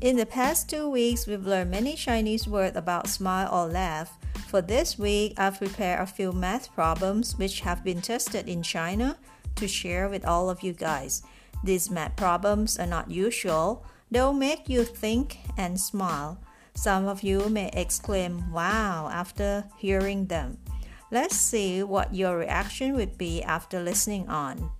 In the past two weeks, we've learned many Chinese words about smile or laugh. For this week, I've prepared a few math problems which have been tested in China to share with all of you guys. These math problems are not usual, they'll make you think and smile. Some of you may exclaim, wow, after hearing them. Let's see what your reaction would be after listening on.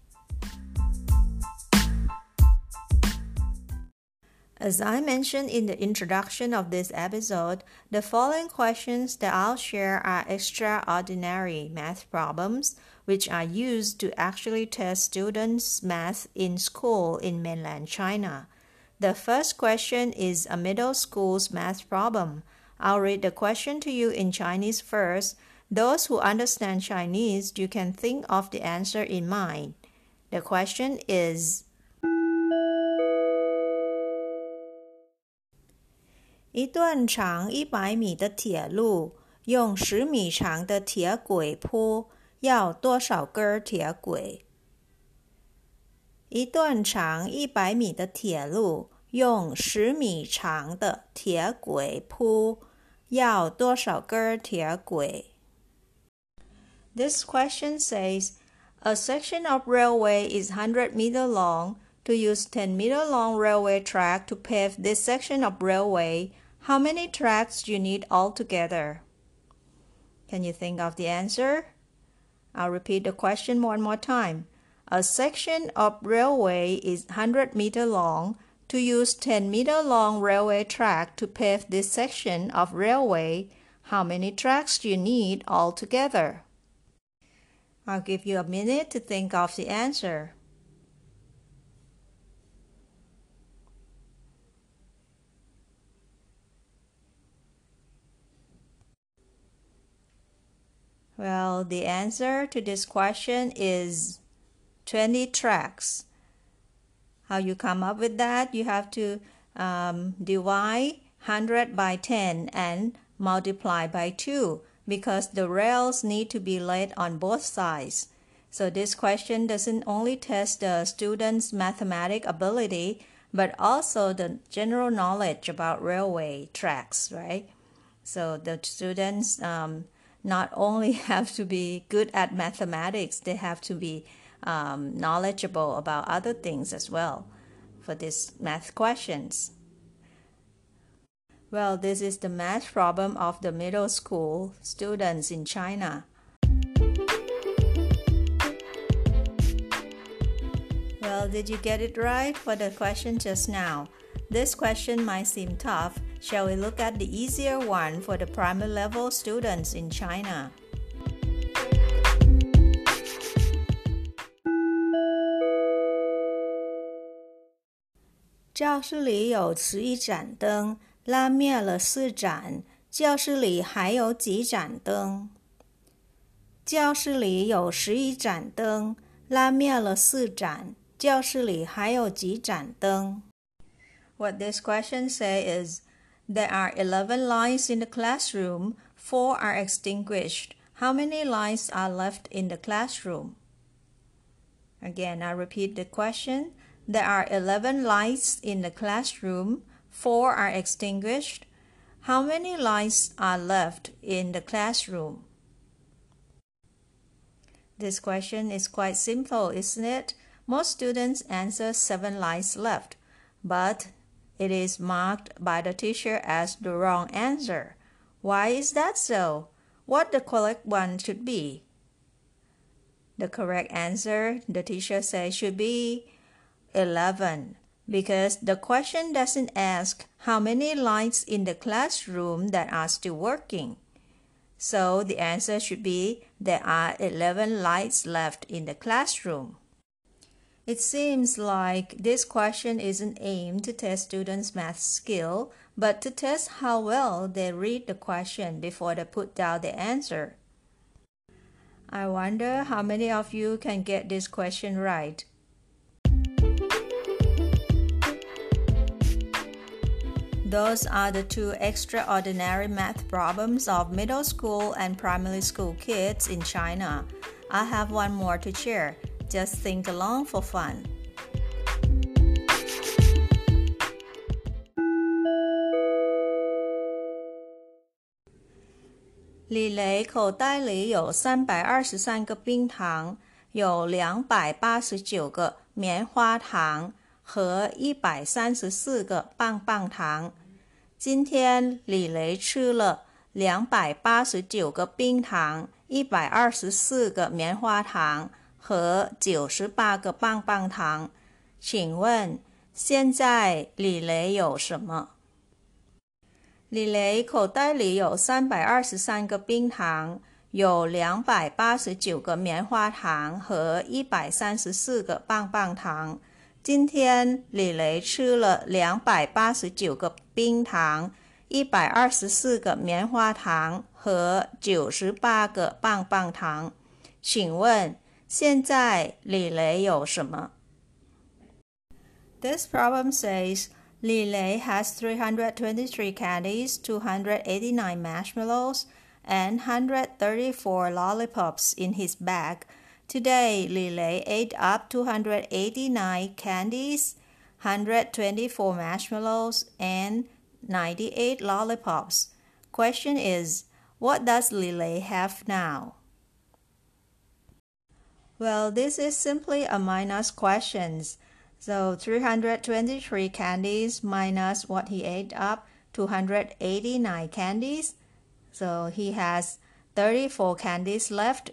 As I mentioned in the introduction of this episode, the following questions that I'll share are extraordinary math problems which are used to actually test students' math in school in mainland China. The first question is a middle school's math problem. I'll read the question to you in Chinese first those who understand Chinese, you can think of the answer in mind. The question is 一段长一百米的铁路，用十米长的铁轨铺，要多少根铁轨？一段长一百米的铁路，用十米长的铁轨铺，要多少根铁轨？This question says a section of railway is 100 meter long. To use 10 meter long railway track to pave this section of railway, how many tracks do you need altogether? Can you think of the answer? I'll repeat the question one more time. A section of railway is 100 meter long. To use 10 meter long railway track to pave this section of railway, how many tracks do you need altogether? I'll give you a minute to think of the answer. Well, the answer to this question is 20 tracks. How you come up with that? You have to um, divide 100 by 10 and multiply by 2 because the rails need to be laid on both sides. So this question doesn't only test the student's mathematic ability, but also the general knowledge about railway tracks, right? So the students um, not only have to be good at mathematics, they have to be um, knowledgeable about other things as well for these math questions. Well, this is the math problem of the middle school students in China. Well, did you get it right for the question just now? This question might seem tough. Shall we look at the easier one for the primary level students in China? 教？What this question say is, there are eleven lights in the classroom. Four are extinguished. How many lights are left in the classroom? Again, I repeat the question. There are eleven lights in the classroom. Four are extinguished. How many lights are left in the classroom? This question is quite simple, isn't it? Most students answer seven lights left, but it is marked by the teacher as the wrong answer. Why is that so? What the correct one should be? The correct answer, the teacher says, should be 11 because the question doesn't ask how many lights in the classroom that are still working. So the answer should be there are 11 lights left in the classroom. It seems like this question isn't aimed to test students' math skill, but to test how well they read the question before they put down the answer. I wonder how many of you can get this question right. Those are the two extraordinary math problems of middle school and primary school kids in China. I have one more to share. Just think along for fun. 李雷口袋里有三百二十三个冰糖，有两百八十九个棉花糖和一百三十四个棒棒糖。今天李雷吃了两百八十九个冰糖，一百二十四个棉花糖。和九十八个棒棒糖。请问现在李雷有什么？李雷口袋里有三百二十三个冰糖，有两百八十九个棉花糖和一百三十四个棒棒糖。今天李雷吃了两百八十九个冰糖，一百二十四个棉花糖和九十八个棒棒糖。请问？现在李雷有什么？This problem says Li Lei has 323 candies, 289 marshmallows, and 134 lollipops in his bag. Today, Li Lei ate up 289 candies, 124 marshmallows, and 98 lollipops. Question is, what does Li Lei have now? Well, this is simply a minus questions. So 323 candies minus what he ate up, 289 candies. So he has 34 candies left.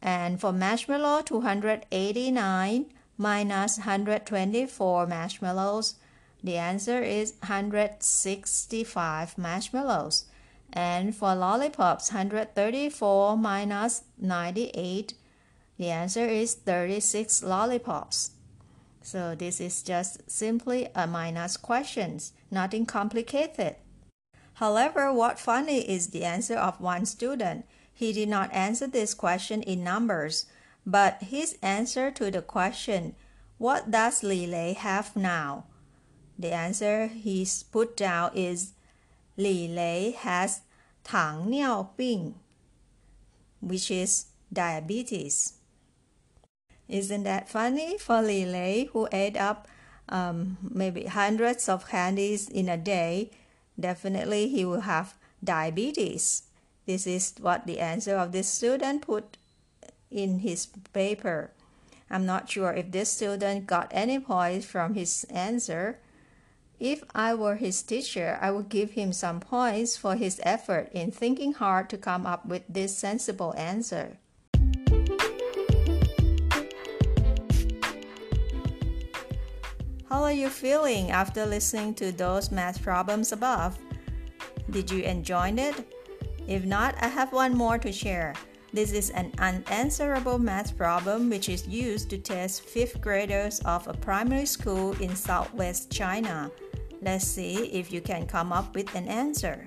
And for marshmallow, 289 minus 124 marshmallows. The answer is 165 marshmallows. And for lollipops, 134 minus 98 the answer is 36 lollipops. So this is just simply a minus questions, nothing complicated. However, what funny is the answer of one student. He did not answer this question in numbers, but his answer to the question, what does Li Lei have now? The answer he's put down is Li Lei has thang niao bing," which is diabetes. Isn't that funny for Li Lei, who ate up um, maybe hundreds of candies in a day? Definitely he will have diabetes. This is what the answer of this student put in his paper. I'm not sure if this student got any points from his answer. If I were his teacher, I would give him some points for his effort in thinking hard to come up with this sensible answer. How are you feeling after listening to those math problems above? Did you enjoy it? If not, I have one more to share. This is an unanswerable math problem which is used to test fifth graders of a primary school in southwest China. Let's see if you can come up with an answer.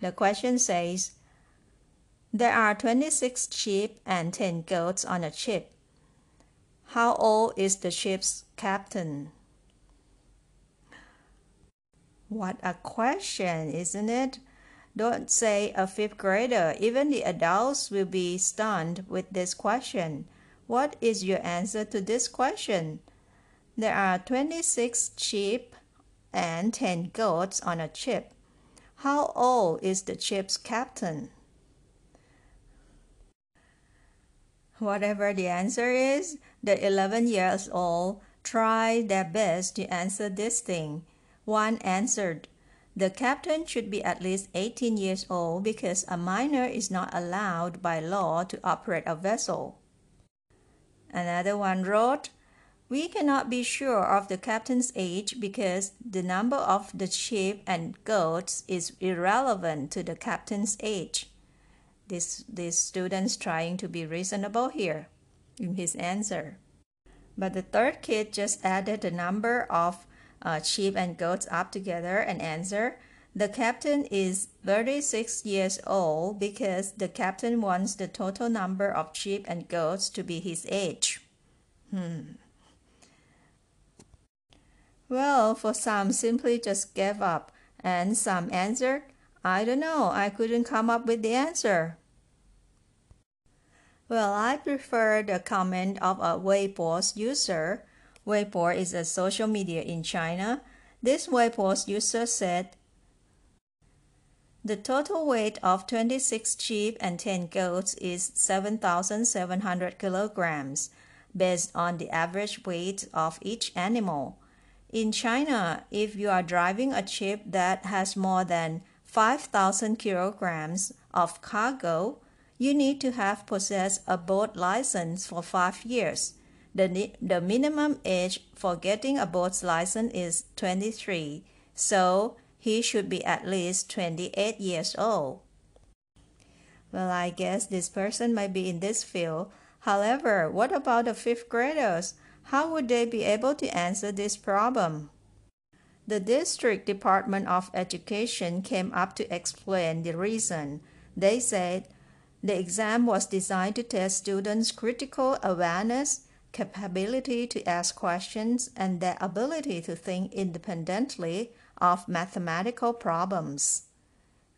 The question says There are 26 sheep and 10 goats on a ship. How old is the ship's captain? What a question, isn't it? Don't say a fifth grader. Even the adults will be stunned with this question. What is your answer to this question? There are 26 sheep and 10 goats on a ship. How old is the ship's captain? Whatever the answer is, the 11 years old tried their best to answer this thing. One answered, The captain should be at least 18 years old because a minor is not allowed by law to operate a vessel. Another one wrote, We cannot be sure of the captain's age because the number of the sheep and goats is irrelevant to the captain's age. This, this student's trying to be reasonable here in his answer. But the third kid just added the number of uh, sheep and goats up together and answer. The captain is 36 years old because the captain wants the total number of sheep and goats to be his age. Hmm. Well, for some simply just gave up, and some answered, I don't know, I couldn't come up with the answer. Well, I prefer the comment of a Weibo's user. Weibo is a social media in China. This Weibo's user said, the total weight of 26 sheep and 10 goats is 7,700 kilograms, based on the average weight of each animal. In China, if you are driving a ship that has more than 5,000 kilograms of cargo, you need to have possessed a boat license for five years. The, the minimum age for getting a boat's license is 23, so he should be at least 28 years old. Well, I guess this person might be in this field. However, what about the fifth graders? How would they be able to answer this problem? The District Department of Education came up to explain the reason. They said the exam was designed to test students' critical awareness, capability to ask questions, and their ability to think independently of mathematical problems.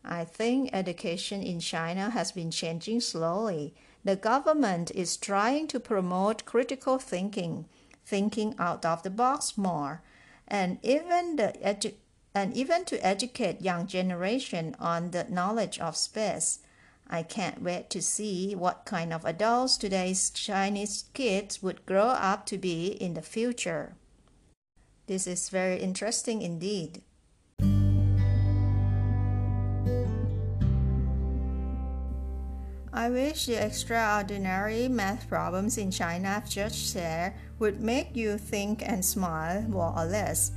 I think education in China has been changing slowly. The government is trying to promote critical thinking, thinking out of the box more, and even the edu- and even to educate young generation on the knowledge of space. I can't wait to see what kind of adults today's Chinese kids would grow up to be in the future. This is very interesting indeed. I wish the extraordinary math problems in China I've just shared would make you think and smile more or less.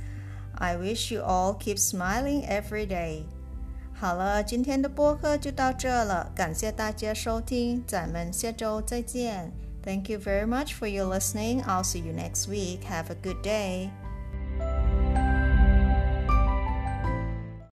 I wish you all keep smiling every day. 好了，今天的播客就到这了，感谢大家收听，咱们下周再见。Thank you very much for your listening. I'll see you next week. Have a good day.